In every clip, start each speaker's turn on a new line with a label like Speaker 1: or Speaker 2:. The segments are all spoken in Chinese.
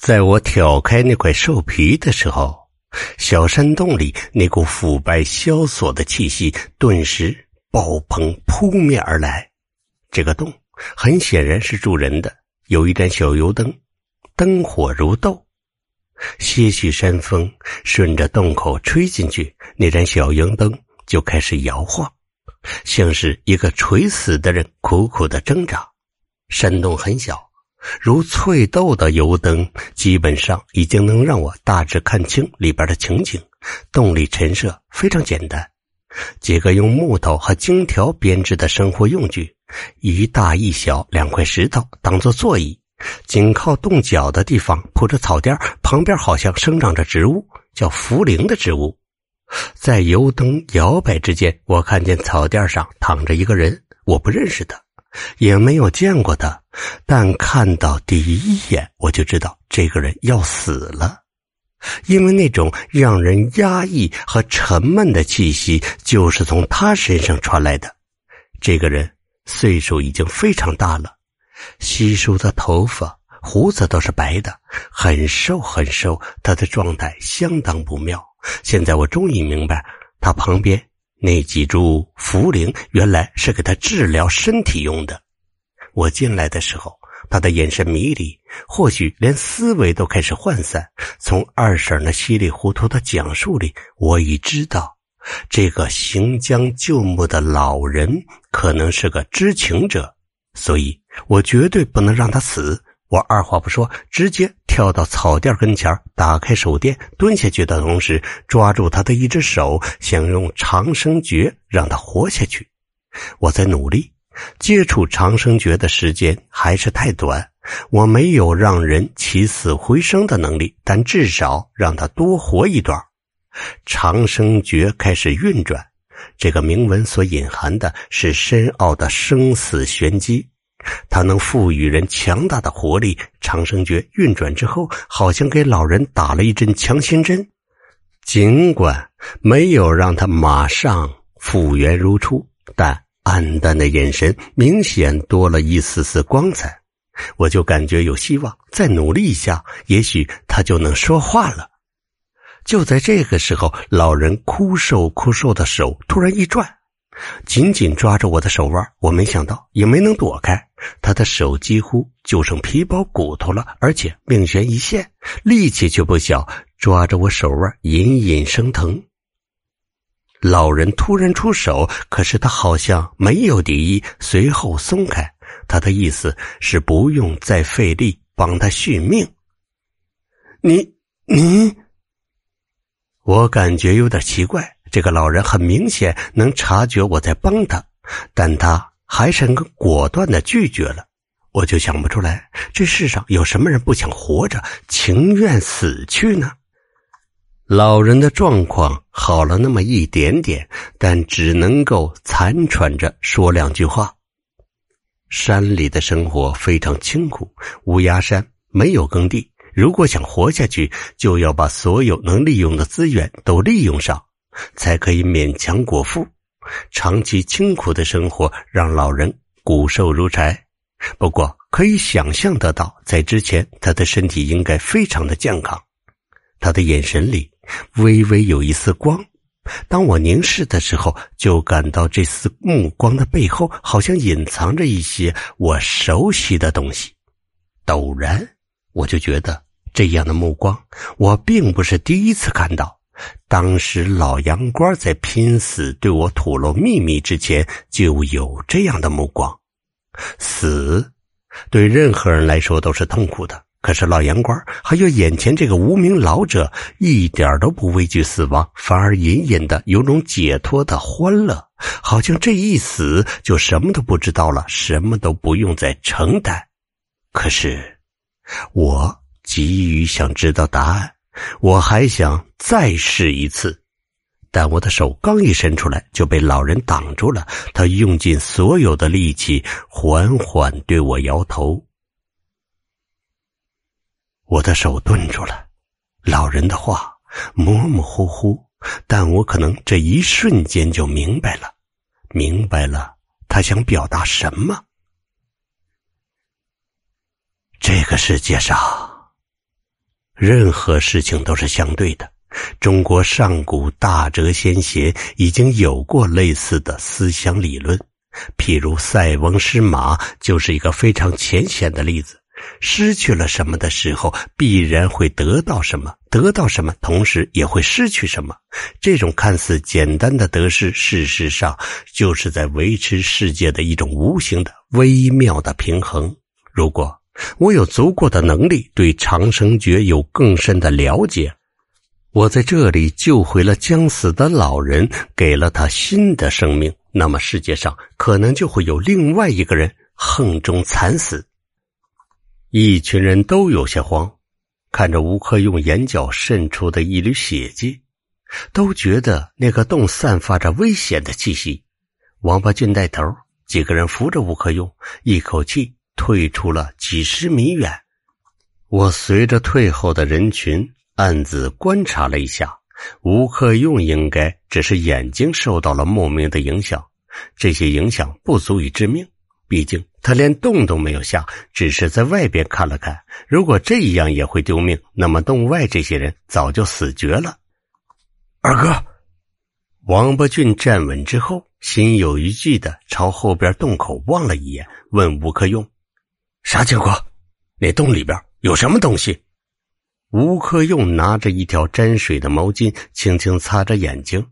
Speaker 1: 在我挑开那块兽皮的时候，小山洞里那股腐败萧索的气息顿时爆棚扑面而来。这个洞很显然是住人的，有一盏小油灯，灯火如豆。些许山风顺着洞口吹进去，那盏小油灯就开始摇晃，像是一个垂死的人苦苦的挣扎。山洞很小。如翠豆的油灯，基本上已经能让我大致看清里边的情景。洞里陈设非常简单，几个用木头和荆条编织的生活用具，一大一小两块石头当做座椅，紧靠洞角的地方铺着草垫，旁边好像生长着植物，叫茯苓的植物。在油灯摇摆之间，我看见草垫上躺着一个人，我不认识他。也没有见过他，但看到第一眼我就知道这个人要死了，因为那种让人压抑和沉闷的气息就是从他身上传来的。这个人岁数已经非常大了，稀疏的头发、胡子都是白的，很瘦很瘦，他的状态相当不妙。现在我终于明白，他旁边。那几株茯苓原来是给他治疗身体用的。我进来的时候，他的眼神迷离，或许连思维都开始涣散。从二婶那稀里糊涂的讲述里，我已知道，这个行将就木的老人可能是个知情者，所以我绝对不能让他死。我二话不说，直接跳到草垫跟前打开手电，蹲下去的同时抓住他的一只手，想用长生诀让他活下去。我在努力接触长生诀的时间还是太短，我没有让人起死回生的能力，但至少让他多活一段。长生诀开始运转，这个铭文所隐含的是深奥的生死玄机。它能赋予人强大的活力。长生诀运转之后，好像给老人打了一针强心针。尽管没有让他马上复原如初，但暗淡的眼神明显多了一丝丝光彩。我就感觉有希望，再努力一下，也许他就能说话了。就在这个时候，老人枯瘦枯瘦的手突然一转。紧紧抓着我的手腕，我没想到，也没能躲开。他的手几乎就剩皮包骨头了，而且命悬一线，力气却不小，抓着我手腕隐隐生疼。老人突然出手，可是他好像没有敌意，随后松开。他的意思是不用再费力帮他续命。你你，我感觉有点奇怪。这个老人很明显能察觉我在帮他，但他还是很果断的拒绝了。我就想不出来，这世上有什么人不想活着，情愿死去呢？老人的状况好了那么一点点，但只能够残喘着说两句话。山里的生活非常清苦，乌鸦山没有耕地，如果想活下去，就要把所有能利用的资源都利用上。才可以勉强果腹。长期清苦的生活让老人骨瘦如柴，不过可以想象得到，在之前他的身体应该非常的健康。他的眼神里微微有一丝光，当我凝视的时候，就感到这丝目光的背后好像隐藏着一些我熟悉的东西。陡然，我就觉得这样的目光，我并不是第一次看到。当时老杨官在拼死对我吐露秘密之前，就有这样的目光。死，对任何人来说都是痛苦的。可是老杨官还有眼前这个无名老者，一点都不畏惧死亡，反而隐隐的有种解脱的欢乐，好像这一死就什么都不知道了，什么都不用再承担。可是，我急于想知道答案。我还想再试一次，但我的手刚一伸出来，就被老人挡住了。他用尽所有的力气，缓缓对我摇头。我的手顿住了。老人的话模模糊糊，但我可能这一瞬间就明白了，明白了他想表达什么。这个世界上。任何事情都是相对的。中国上古大哲先贤已经有过类似的思想理论，譬如塞翁失马就是一个非常浅显的例子。失去了什么的时候，必然会得到什么；得到什么，同时也会失去什么。这种看似简单的得失，事实上就是在维持世界的一种无形的微妙的平衡。如果我有足够的能力对长生诀有更深的了解，我在这里救回了将死的老人，给了他新的生命，那么世界上可能就会有另外一个人横中惨死。一群人都有些慌，看着吴克用眼角渗出的一缕血迹，都觉得那个洞散发着危险的气息。王八俊带头，几个人扶着吴克用，一口气退出了几十米远。我随着退后的人群，暗自观察了一下，吴克用应该只是眼睛受到了莫名的影响，这些影响不足以致命。毕竟他连洞都没有下，只是在外边看了看。如果这样也会丢命，那么洞外这些人早就死绝了。
Speaker 2: 二哥，
Speaker 1: 王伯俊站稳之后，心有余悸的朝后边洞口望了一眼，问吴克用：“
Speaker 2: 啥情况？那洞里边有什么东西？”
Speaker 1: 吴克用拿着一条沾水的毛巾，轻轻擦着眼睛。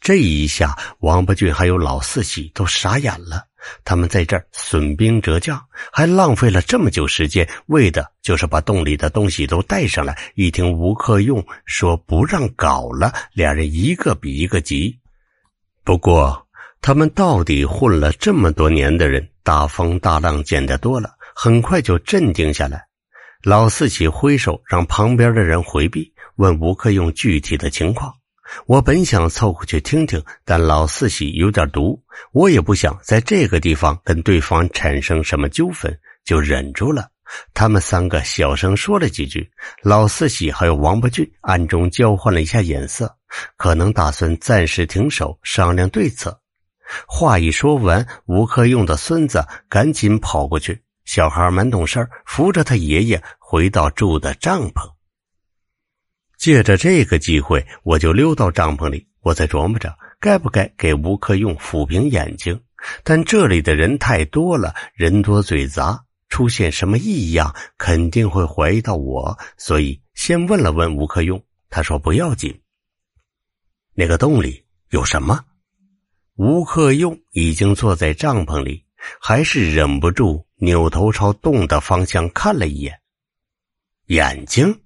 Speaker 1: 这一下，王八俊还有老四喜都傻眼了。他们在这儿损兵折将，还浪费了这么久时间，为的就是把洞里的东西都带上来。一听吴克用说不让搞了，俩人一个比一个急。不过，他们到底混了这么多年的人，大风大浪见得多了，很快就镇定下来。老四喜挥手让旁边的人回避，问吴克用具体的情况。我本想凑过去听听，但老四喜有点毒，我也不想在这个地方跟对方产生什么纠纷，就忍住了。他们三个小声说了几句，老四喜还有王伯俊暗中交换了一下眼色，可能打算暂时停手，商量对策。话一说完，吴克用的孙子赶紧跑过去，小孩蛮懂事扶着他爷爷回到住的帐篷。借着这个机会，我就溜到帐篷里。我在琢磨着该不该给吴克用抚平眼睛，但这里的人太多了，人多嘴杂，出现什么异样肯定会怀疑到我，所以先问了问吴克用。他说不要紧。那个洞里有什么？吴克用已经坐在帐篷里，还是忍不住扭头朝洞的方向看了一眼。眼睛。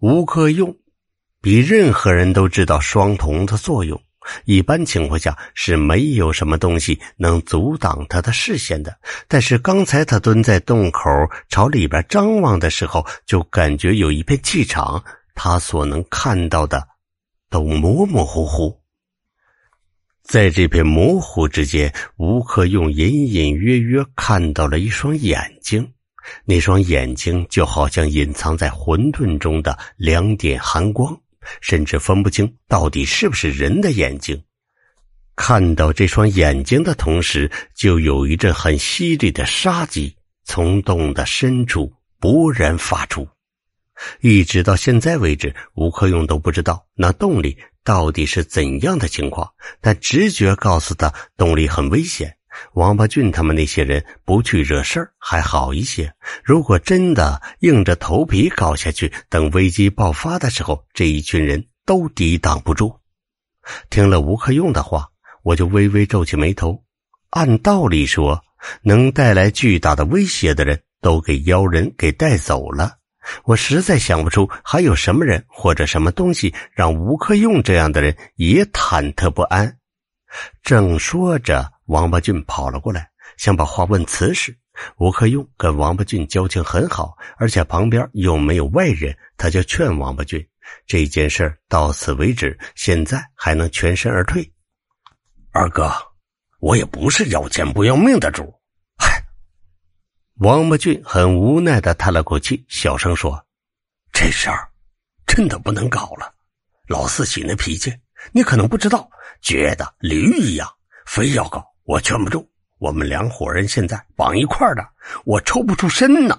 Speaker 1: 吴克用比任何人都知道双瞳的作用。一般情况下是没有什么东西能阻挡他的视线的。但是刚才他蹲在洞口朝里边张望的时候，就感觉有一片气场，他所能看到的都模模糊糊。在这片模糊之间，吴克用隐隐约约看到了一双眼睛。那双眼睛就好像隐藏在混沌中的两点寒光，甚至分不清到底是不是人的眼睛。看到这双眼睛的同时，就有一阵很犀利的杀机从洞的深处勃然发出。一直到现在为止，吴克用都不知道那洞里到底是怎样的情况，但直觉告诉他洞里很危险。王八俊他们那些人不去惹事儿还好一些，如果真的硬着头皮搞下去，等危机爆发的时候，这一群人都抵挡不住。听了吴克用的话，我就微微皱起眉头。按道理说，能带来巨大的威胁的人都给妖人给带走了，我实在想不出还有什么人或者什么东西让吴克用这样的人也忐忑不安。正说着。王八俊跑了过来，想把话问瓷实。吴克用跟王八俊交情很好，而且旁边又没有外人，他就劝王八俊：“这件事到此为止，现在还能全身而退。”
Speaker 2: 二哥，我也不是要钱不要命的主。
Speaker 1: 王伯俊很无奈的叹了口气，小声说：“
Speaker 2: 这事儿真的不能搞了。老四喜那脾气，你可能不知道，倔的驴一样，非要搞。”我劝不住，我们两伙人现在绑一块的，我抽不出身呐。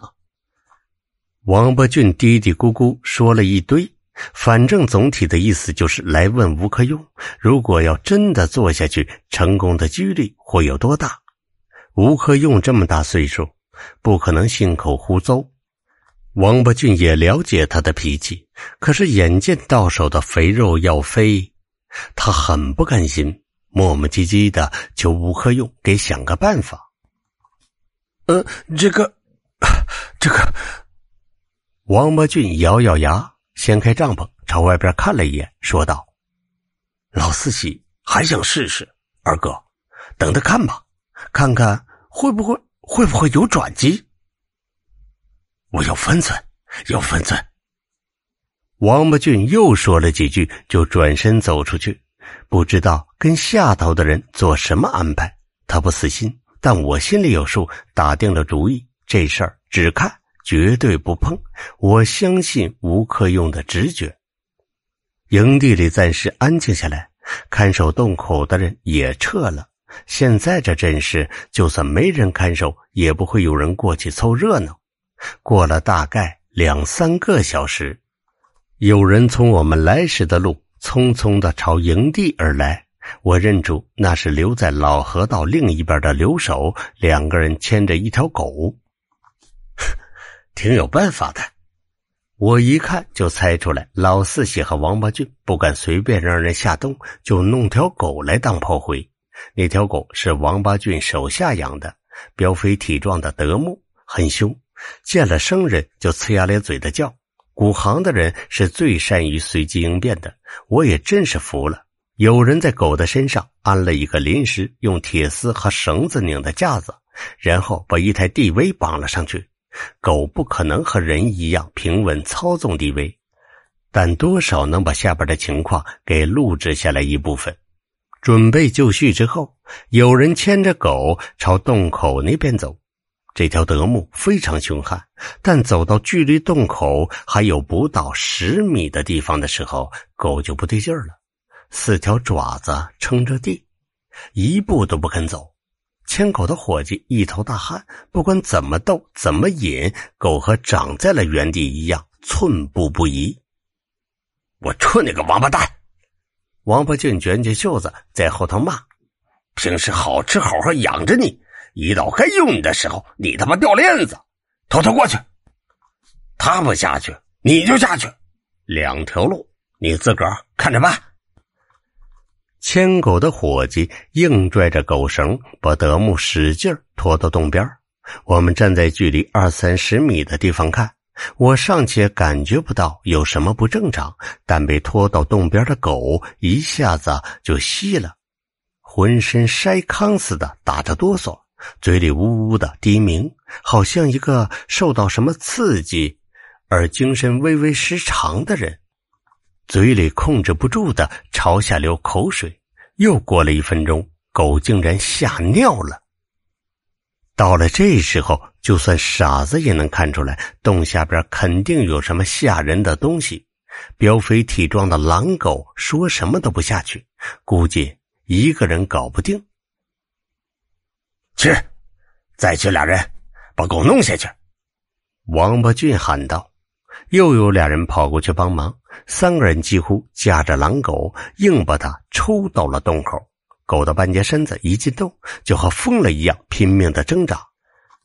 Speaker 1: 王伯俊嘀嘀咕咕说了一堆，反正总体的意思就是来问吴克用，如果要真的做下去，成功的几率会有多大？吴克用这么大岁数，不可能信口胡诌。王八俊也了解他的脾气，可是眼见到手的肥肉要飞，他很不甘心，磨磨唧唧的求吴克用给想个办法。
Speaker 2: 呃，这个，这个。
Speaker 1: 王八俊咬咬牙，掀开帐篷，朝外边看了一眼，说道：“
Speaker 2: 老四喜还想试试，二哥，等着看吧，看看会不会会不会有转机。我有分寸，有分寸。”
Speaker 1: 王八俊又说了几句，就转身走出去，不知道跟下头的人做什么安排。他不死心，但我心里有数，打定了主意，这事儿只看。绝对不碰！我相信吴克用的直觉。营地里暂时安静下来，看守洞口的人也撤了。现在这阵势，就算没人看守，也不会有人过去凑热闹。过了大概两三个小时，有人从我们来时的路匆匆的朝营地而来。我认出那是留在老河道另一边的留守，两个人牵着一条狗。
Speaker 2: 挺有办法的，
Speaker 1: 我一看就猜出来，老四喜和王八俊不敢随便让人下洞，就弄条狗来当炮灰。那条狗是王八俊手下养的，膘肥体壮的德牧，很凶，见了生人就呲牙咧嘴的叫。古行的人是最善于随机应变的，我也真是服了。有人在狗的身上安了一个临时用铁丝和绳子拧的架子，然后把一台 DV 绑了上去。狗不可能和人一样平稳操纵 DV，但多少能把下边的情况给录制下来一部分。准备就绪之后，有人牵着狗朝洞口那边走。这条德牧非常凶悍，但走到距离洞口还有不到十米的地方的时候，狗就不对劲了，四条爪子撑着地，一步都不肯走。牵狗的伙计一头大汗，不管怎么逗、怎么引，狗和长在了原地一样，寸步不移。
Speaker 2: 我出你个王八蛋！
Speaker 1: 王八俊卷起袖子在后头骂：“
Speaker 2: 平时好吃好喝养着你，一到该用你的时候，你他妈掉链子！偷偷过去，他不下去，你就下去，两条路，你自个儿看着办。”
Speaker 1: 牵狗的伙计硬拽着狗绳，把德牧使劲拖到洞边我们站在距离二三十米的地方看，我尚且感觉不到有什么不正常，但被拖到洞边的狗一下子就吸了，浑身筛糠似的打着哆嗦，嘴里呜呜的低鸣，好像一个受到什么刺激而精神微微失常的人。嘴里控制不住的朝下流口水。又过了一分钟，狗竟然吓尿了。到了这时候，就算傻子也能看出来，洞下边肯定有什么吓人的东西。膘肥体壮的狼狗说什么都不下去，估计一个人搞不定。
Speaker 2: 去，再去俩人，把狗弄下去。
Speaker 1: 王八俊喊道。又有俩人跑过去帮忙，三个人几乎架着狼狗，硬把它抽到了洞口。狗的半截身子一进洞，就和疯了一样拼命的挣扎，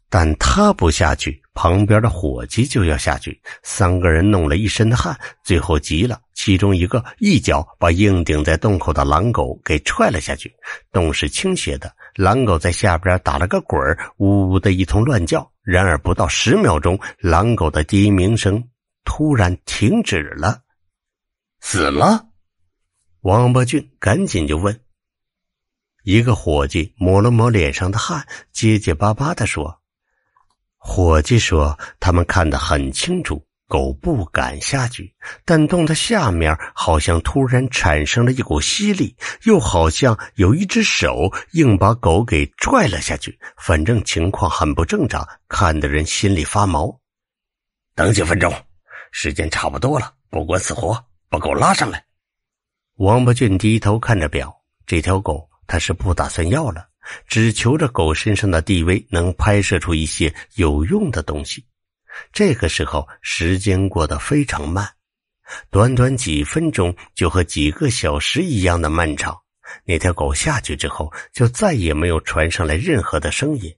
Speaker 1: 但他不下去，旁边的伙计就要下去。三个人弄了一身的汗，最后急了，其中一个一脚把硬顶在洞口的狼狗给踹了下去。洞是倾斜的，狼狗在下边打了个滚呜呜的一通乱叫。然而不到十秒钟，狼狗的低鸣声。突然停止了，
Speaker 2: 死了。
Speaker 1: 王八俊赶紧就问。一个伙计抹了抹脸上的汗，结结巴巴的说：“伙计说，他们看得很清楚，狗不敢下去，但洞的下面好像突然产生了一股吸力，又好像有一只手硬把狗给拽了下去。反正情况很不正常，看得人心里发毛。
Speaker 2: 等几分钟。”时间差不多了，不管死活，把狗拉上来。
Speaker 1: 王八俊低头看着表，这条狗他是不打算要了，只求着狗身上的地位能拍摄出一些有用的东西。这个时候，时间过得非常慢，短短几分钟就和几个小时一样的漫长。那条狗下去之后，就再也没有传上来任何的声音。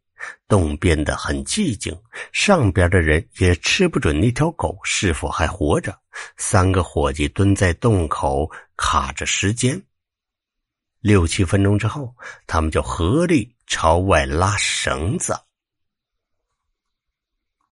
Speaker 1: 洞变得很寂静，上边的人也吃不准那条狗是否还活着。三个伙计蹲在洞口卡着时间。六七分钟之后，他们就合力朝外拉绳子。